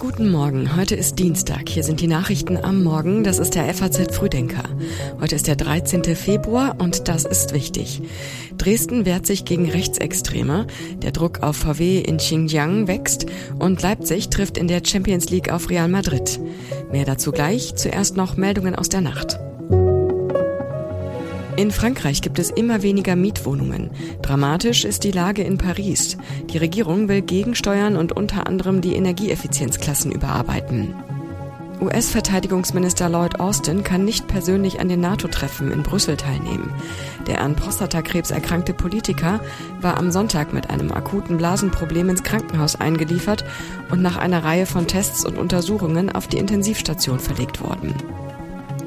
Guten Morgen, heute ist Dienstag. Hier sind die Nachrichten am Morgen. Das ist der FAZ Frühdenker. Heute ist der 13. Februar und das ist wichtig. Dresden wehrt sich gegen Rechtsextreme. Der Druck auf VW in Xinjiang wächst und Leipzig trifft in der Champions League auf Real Madrid. Mehr dazu gleich. Zuerst noch Meldungen aus der Nacht. In Frankreich gibt es immer weniger Mietwohnungen. Dramatisch ist die Lage in Paris. Die Regierung will gegensteuern und unter anderem die Energieeffizienzklassen überarbeiten. US-Verteidigungsminister Lloyd Austin kann nicht persönlich an den NATO-Treffen in Brüssel teilnehmen. Der an Prostatakrebs erkrankte Politiker war am Sonntag mit einem akuten Blasenproblem ins Krankenhaus eingeliefert und nach einer Reihe von Tests und Untersuchungen auf die Intensivstation verlegt worden.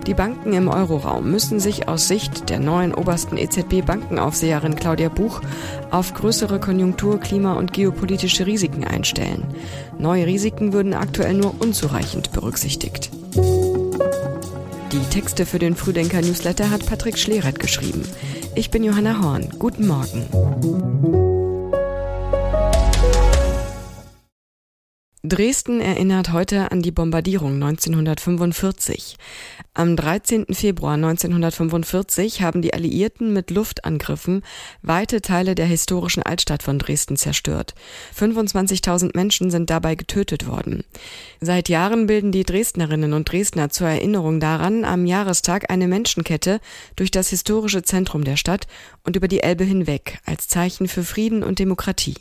Die Banken im Euroraum müssen sich aus Sicht der neuen obersten EZB-Bankenaufseherin Claudia Buch auf größere Konjunktur-, Klima- und geopolitische Risiken einstellen. Neue Risiken würden aktuell nur unzureichend berücksichtigt. Die Texte für den Frühdenker-Newsletter hat Patrick Schleret geschrieben. Ich bin Johanna Horn. Guten Morgen. Dresden erinnert heute an die Bombardierung 1945. Am 13. Februar 1945 haben die Alliierten mit Luftangriffen weite Teile der historischen Altstadt von Dresden zerstört. 25.000 Menschen sind dabei getötet worden. Seit Jahren bilden die Dresdnerinnen und Dresdner zur Erinnerung daran am Jahrestag eine Menschenkette durch das historische Zentrum der Stadt und über die Elbe hinweg als Zeichen für Frieden und Demokratie.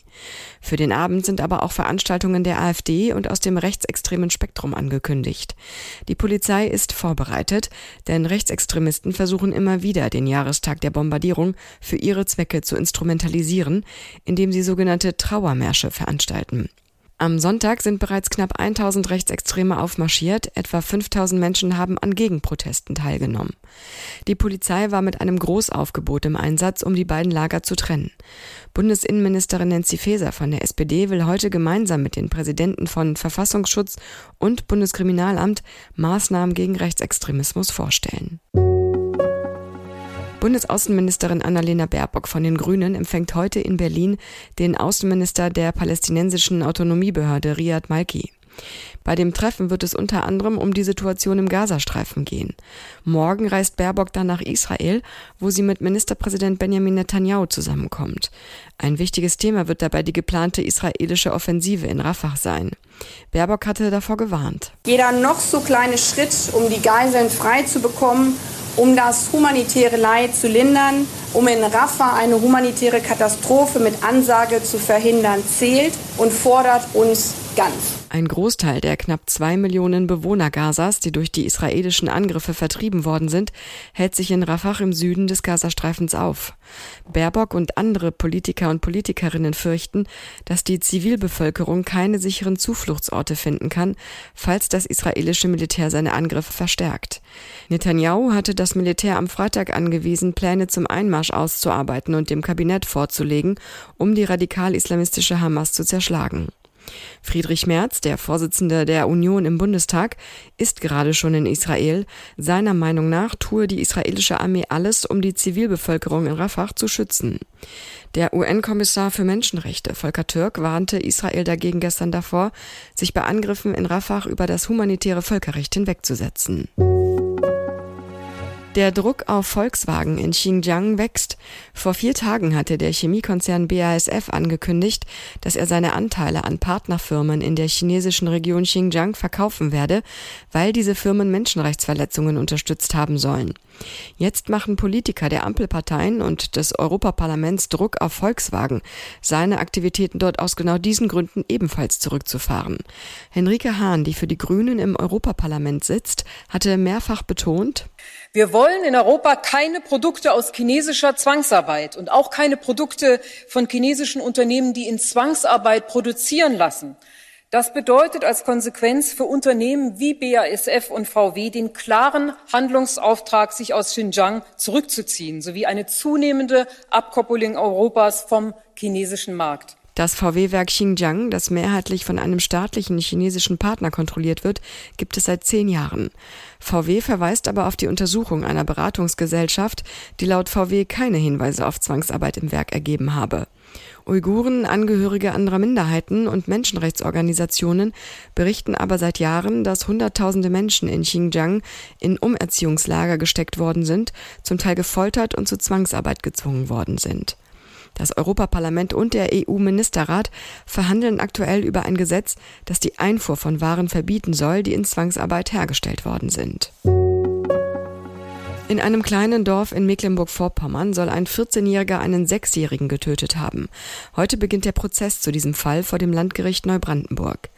Für den Abend sind aber auch Veranstaltungen der AfD und aus dem rechtsextremen Spektrum angekündigt. Die Polizei ist vorbereitet, denn Rechtsextremisten versuchen immer wieder, den Jahrestag der Bombardierung für ihre Zwecke zu instrumentalisieren, indem sie sogenannte Trauermärsche veranstalten. Am Sonntag sind bereits knapp 1000 Rechtsextreme aufmarschiert, etwa 5000 Menschen haben an Gegenprotesten teilgenommen. Die Polizei war mit einem Großaufgebot im Einsatz, um die beiden Lager zu trennen. Bundesinnenministerin Nancy Faeser von der SPD will heute gemeinsam mit den Präsidenten von Verfassungsschutz und Bundeskriminalamt Maßnahmen gegen Rechtsextremismus vorstellen. Bundesaußenministerin Annalena Baerbock von den Grünen empfängt heute in Berlin den Außenminister der palästinensischen Autonomiebehörde Riyad Malki. Bei dem Treffen wird es unter anderem um die Situation im Gazastreifen gehen. Morgen reist Baerbock dann nach Israel, wo sie mit Ministerpräsident Benjamin Netanyahu zusammenkommt. Ein wichtiges Thema wird dabei die geplante israelische Offensive in Rafah sein. Baerbock hatte davor gewarnt. Jeder noch so kleine Schritt, um die Geiseln frei zu bekommen, um das humanitäre Leid zu lindern, um in Rafah eine humanitäre Katastrophe mit Ansage zu verhindern, zählt und fordert uns ganz. Ein Großteil der knapp zwei Millionen Bewohner Gazas, die durch die israelischen Angriffe vertrieben worden sind, hält sich in Rafah im Süden des Gazastreifens auf. Baerbock und andere Politiker und Politikerinnen fürchten, dass die Zivilbevölkerung keine sicheren Zufluchtsorte finden kann, falls das israelische Militär seine Angriffe verstärkt. Netanyahu hatte das Militär am Freitag angewiesen, Pläne zum Einmarsch auszuarbeiten und dem Kabinett vorzulegen, um die radikal-islamistische Hamas zu zerschlagen. Friedrich Merz, der Vorsitzende der Union im Bundestag, ist gerade schon in Israel. Seiner Meinung nach tue die israelische Armee alles, um die Zivilbevölkerung in Rafah zu schützen. Der UN-Kommissar für Menschenrechte, Volker Türk, warnte Israel dagegen gestern davor, sich bei Angriffen in Rafah über das humanitäre Völkerrecht hinwegzusetzen. Der Druck auf Volkswagen in Xinjiang wächst. Vor vier Tagen hatte der Chemiekonzern BASF angekündigt, dass er seine Anteile an Partnerfirmen in der chinesischen Region Xinjiang verkaufen werde, weil diese Firmen Menschenrechtsverletzungen unterstützt haben sollen. Jetzt machen Politiker der Ampelparteien und des Europaparlaments Druck auf Volkswagen, seine Aktivitäten dort aus genau diesen Gründen ebenfalls zurückzufahren. Henrike Hahn, die für die Grünen im Europaparlament sitzt, hatte mehrfach betont, wir wollen in Europa keine Produkte aus chinesischer Zwangsarbeit und auch keine Produkte von chinesischen Unternehmen, die in Zwangsarbeit produzieren lassen. Das bedeutet als Konsequenz für Unternehmen wie BASF und VW den klaren Handlungsauftrag, sich aus Xinjiang zurückzuziehen, sowie eine zunehmende Abkoppelung Europas vom chinesischen Markt. Das VW-Werk Xinjiang, das mehrheitlich von einem staatlichen chinesischen Partner kontrolliert wird, gibt es seit zehn Jahren. VW verweist aber auf die Untersuchung einer Beratungsgesellschaft, die laut VW keine Hinweise auf Zwangsarbeit im Werk ergeben habe. Uiguren, Angehörige anderer Minderheiten und Menschenrechtsorganisationen berichten aber seit Jahren, dass Hunderttausende Menschen in Xinjiang in Umerziehungslager gesteckt worden sind, zum Teil gefoltert und zu Zwangsarbeit gezwungen worden sind. Das Europaparlament und der EU-Ministerrat verhandeln aktuell über ein Gesetz, das die Einfuhr von Waren verbieten soll, die in Zwangsarbeit hergestellt worden sind. In einem kleinen Dorf in Mecklenburg-Vorpommern soll ein 14-Jähriger einen Sechsjährigen getötet haben. Heute beginnt der Prozess zu diesem Fall vor dem Landgericht Neubrandenburg.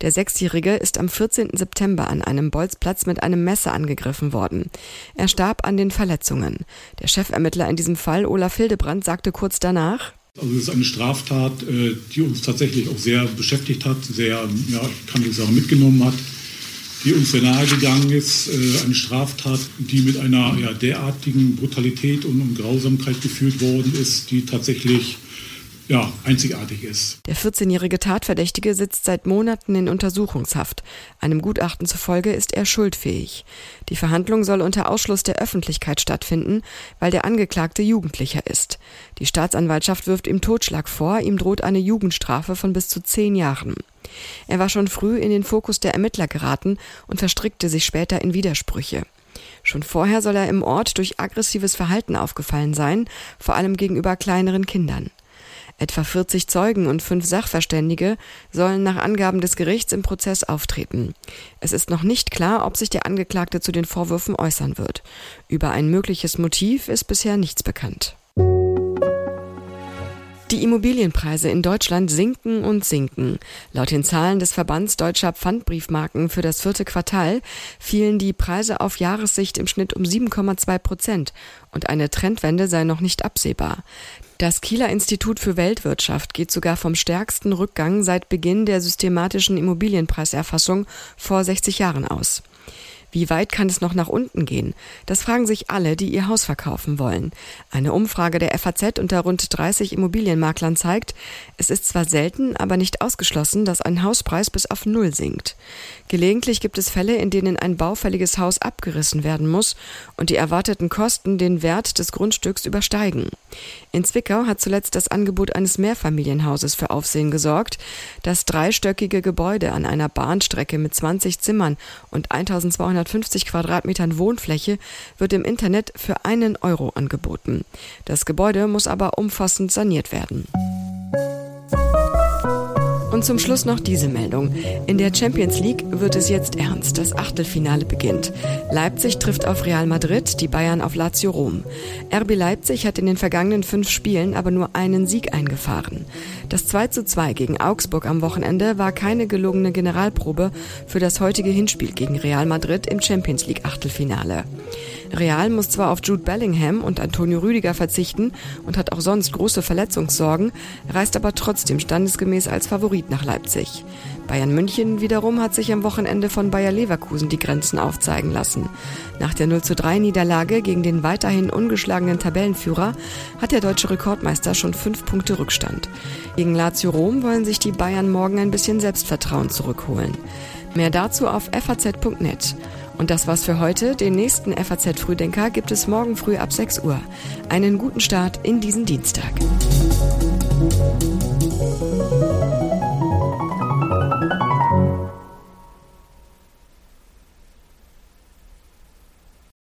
Der Sechsjährige ist am 14. September an einem Bolzplatz mit einem Messer angegriffen worden. Er starb an den Verletzungen. Der Chefermittler in diesem Fall, Olaf Hildebrand, sagte kurz danach, also es ist eine Straftat, äh, die uns tatsächlich auch sehr beschäftigt hat, sehr, ja, ich kann nicht sagen, mitgenommen hat, die uns sehr nahe gegangen ist. Äh, eine Straftat, die mit einer ja, derartigen Brutalität und Grausamkeit geführt worden ist, die tatsächlich ja, einzigartig ist. Der 14-jährige Tatverdächtige sitzt seit Monaten in Untersuchungshaft. Einem Gutachten zufolge ist er schuldfähig. Die Verhandlung soll unter Ausschluss der Öffentlichkeit stattfinden, weil der Angeklagte Jugendlicher ist. Die Staatsanwaltschaft wirft ihm Totschlag vor, ihm droht eine Jugendstrafe von bis zu zehn Jahren. Er war schon früh in den Fokus der Ermittler geraten und verstrickte sich später in Widersprüche. Schon vorher soll er im Ort durch aggressives Verhalten aufgefallen sein, vor allem gegenüber kleineren Kindern. Etwa 40 Zeugen und fünf Sachverständige sollen nach Angaben des Gerichts im Prozess auftreten. Es ist noch nicht klar, ob sich der Angeklagte zu den Vorwürfen äußern wird. Über ein mögliches Motiv ist bisher nichts bekannt. Die Immobilienpreise in Deutschland sinken und sinken. Laut den Zahlen des Verbands deutscher Pfandbriefmarken für das vierte Quartal fielen die Preise auf Jahressicht im Schnitt um 7,2 Prozent und eine Trendwende sei noch nicht absehbar. Das Kieler Institut für Weltwirtschaft geht sogar vom stärksten Rückgang seit Beginn der systematischen Immobilienpreiserfassung vor 60 Jahren aus. Wie weit kann es noch nach unten gehen? Das fragen sich alle, die ihr Haus verkaufen wollen. Eine Umfrage der FAZ unter rund 30 Immobilienmaklern zeigt, es ist zwar selten, aber nicht ausgeschlossen, dass ein Hauspreis bis auf Null sinkt. Gelegentlich gibt es Fälle, in denen ein baufälliges Haus abgerissen werden muss und die erwarteten Kosten den Wert des Grundstücks übersteigen. In Zwickau hat zuletzt das Angebot eines Mehrfamilienhauses für Aufsehen gesorgt. Das dreistöckige Gebäude an einer Bahnstrecke mit 20 Zimmern und 1200 250 Quadratmetern Wohnfläche wird im Internet für einen Euro angeboten. Das Gebäude muss aber umfassend saniert werden. Und zum Schluss noch diese Meldung. In der Champions League wird es jetzt ernst. Das Achtelfinale beginnt. Leipzig trifft auf Real Madrid, die Bayern auf Lazio Rom. RB Leipzig hat in den vergangenen fünf Spielen aber nur einen Sieg eingefahren. Das 2 zu 2 gegen Augsburg am Wochenende war keine gelungene Generalprobe für das heutige Hinspiel gegen Real Madrid im Champions League Achtelfinale. Real muss zwar auf Jude Bellingham und Antonio Rüdiger verzichten und hat auch sonst große Verletzungssorgen, reist aber trotzdem standesgemäß als Favorit nach Leipzig. Bayern München wiederum hat sich am Wochenende von Bayer Leverkusen die Grenzen aufzeigen lassen. Nach der 0 zu 3 Niederlage gegen den weiterhin ungeschlagenen Tabellenführer hat der deutsche Rekordmeister schon fünf Punkte Rückstand. Gegen Lazio Rom wollen sich die Bayern morgen ein bisschen Selbstvertrauen zurückholen. Mehr dazu auf faz.net. Und das war's für heute. Den nächsten FAZ Frühdenker gibt es morgen früh ab 6 Uhr. Einen guten Start in diesen Dienstag.